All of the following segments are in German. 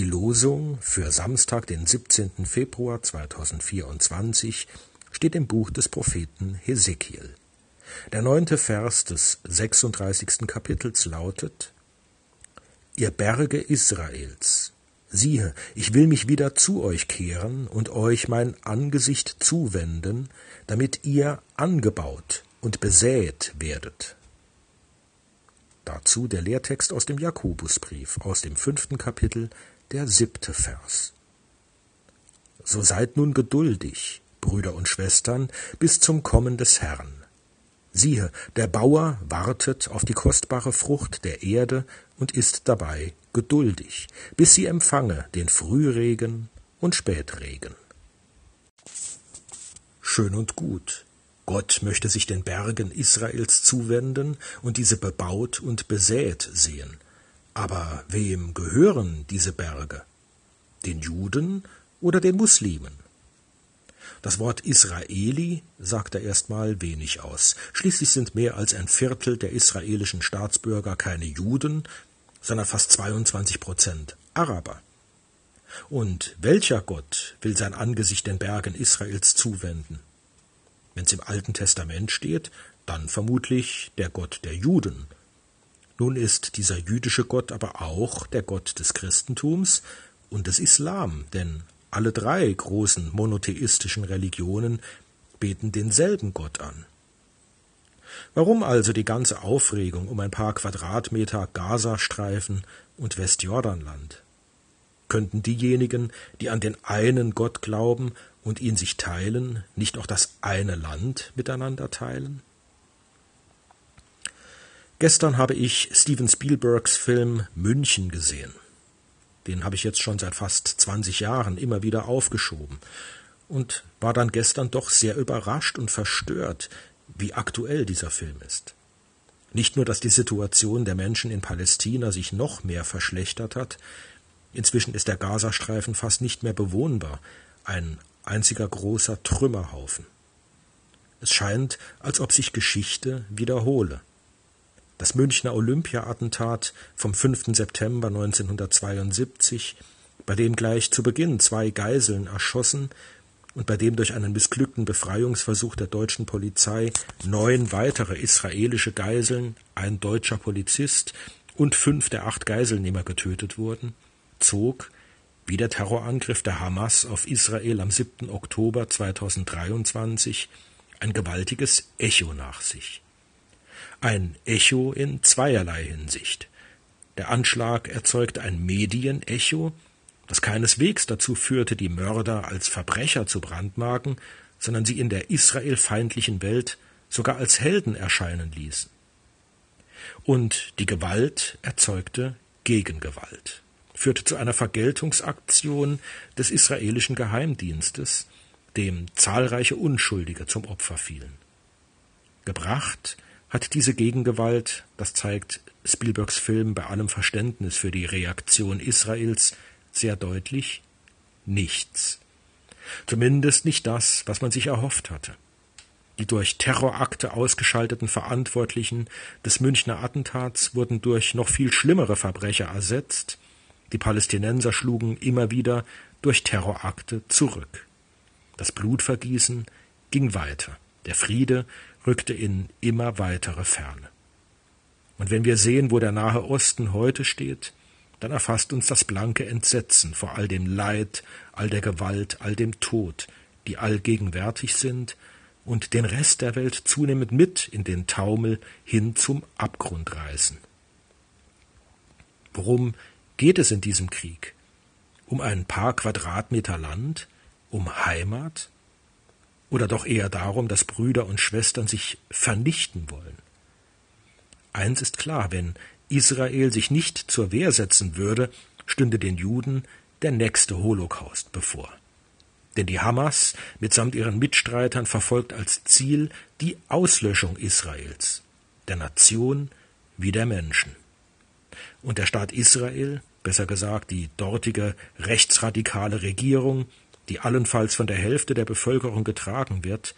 Losung für Samstag, den 17. Februar 2024 steht im Buch des Propheten Hesekiel. Der neunte Vers des 36. Kapitels lautet Ihr Berge Israels, siehe, ich will mich wieder zu euch kehren und euch mein Angesicht zuwenden, damit ihr angebaut und besät werdet. Dazu der Lehrtext aus dem Jakobusbrief, aus dem fünften Kapitel, der siebte Vers. So seid nun geduldig, Brüder und Schwestern, bis zum Kommen des Herrn. Siehe, der Bauer wartet auf die kostbare Frucht der Erde und ist dabei geduldig, bis sie empfange den Frühregen und Spätregen. Schön und gut, Gott möchte sich den Bergen Israels zuwenden und diese bebaut und besät sehen. Aber wem gehören diese Berge? Den Juden oder den Muslimen? Das Wort Israeli sagt da erstmal wenig aus. Schließlich sind mehr als ein Viertel der israelischen Staatsbürger keine Juden, sondern fast 22 Prozent Araber. Und welcher Gott will sein Angesicht den Bergen Israels zuwenden? Wenn es im Alten Testament steht, dann vermutlich der Gott der Juden. Nun ist dieser jüdische Gott aber auch der Gott des Christentums und des Islam, denn alle drei großen monotheistischen Religionen beten denselben Gott an. Warum also die ganze Aufregung um ein paar Quadratmeter Gazastreifen und Westjordanland? Könnten diejenigen, die an den einen Gott glauben und ihn sich teilen, nicht auch das eine Land miteinander teilen? Gestern habe ich Steven Spielbergs Film München gesehen. Den habe ich jetzt schon seit fast 20 Jahren immer wieder aufgeschoben und war dann gestern doch sehr überrascht und verstört, wie aktuell dieser Film ist. Nicht nur, dass die Situation der Menschen in Palästina sich noch mehr verschlechtert hat, inzwischen ist der Gazastreifen fast nicht mehr bewohnbar, ein einziger großer Trümmerhaufen. Es scheint, als ob sich Geschichte wiederhole. Das Münchner Olympia-Attentat vom 5. September 1972, bei dem gleich zu Beginn zwei Geiseln erschossen und bei dem durch einen missglückten Befreiungsversuch der deutschen Polizei neun weitere israelische Geiseln, ein deutscher Polizist und fünf der acht Geiselnehmer getötet wurden, zog wie der Terrorangriff der Hamas auf Israel am 7. Oktober 2023 ein gewaltiges Echo nach sich. Ein Echo in zweierlei Hinsicht. Der Anschlag erzeugte ein Medienecho, das keineswegs dazu führte, die Mörder als Verbrecher zu brandmarken, sondern sie in der israelfeindlichen Welt sogar als Helden erscheinen ließen. Und die Gewalt erzeugte Gegengewalt führte zu einer Vergeltungsaktion des israelischen Geheimdienstes, dem zahlreiche Unschuldige zum Opfer fielen. Gebracht hat diese Gegengewalt, das zeigt Spielbergs Film bei allem Verständnis für die Reaktion Israels sehr deutlich, nichts. Zumindest nicht das, was man sich erhofft hatte. Die durch Terrorakte ausgeschalteten Verantwortlichen des Münchner Attentats wurden durch noch viel schlimmere Verbrecher ersetzt, die Palästinenser schlugen immer wieder durch Terrorakte zurück. Das Blutvergießen ging weiter. Der Friede rückte in immer weitere Ferne. Und wenn wir sehen, wo der Nahe Osten heute steht, dann erfasst uns das blanke Entsetzen vor all dem Leid, all der Gewalt, all dem Tod, die allgegenwärtig sind und den Rest der Welt zunehmend mit in den Taumel hin zum Abgrund reißen. Worum geht es in diesem Krieg? Um ein paar Quadratmeter Land? Um Heimat? Oder doch eher darum, dass Brüder und Schwestern sich vernichten wollen? Eins ist klar, wenn Israel sich nicht zur Wehr setzen würde, stünde den Juden der nächste Holocaust bevor. Denn die Hamas mitsamt ihren Mitstreitern verfolgt als Ziel die Auslöschung Israels, der Nation wie der Menschen. Und der Staat Israel besser gesagt die dortige rechtsradikale Regierung, die allenfalls von der Hälfte der Bevölkerung getragen wird,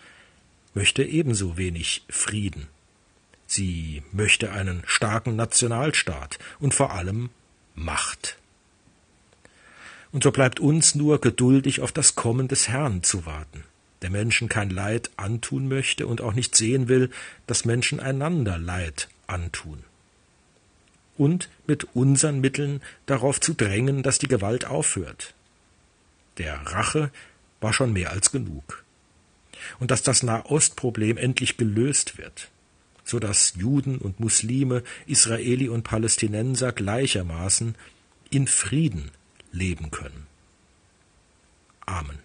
möchte ebenso wenig Frieden. Sie möchte einen starken Nationalstaat und vor allem Macht. Und so bleibt uns nur geduldig auf das Kommen des Herrn zu warten, der Menschen kein Leid antun möchte und auch nicht sehen will, dass Menschen einander Leid antun. Und mit unseren Mitteln darauf zu drängen, dass die Gewalt aufhört. Der Rache war schon mehr als genug. Und dass das Nahostproblem endlich gelöst wird, so dass Juden und Muslime, Israeli und Palästinenser gleichermaßen in Frieden leben können. Amen.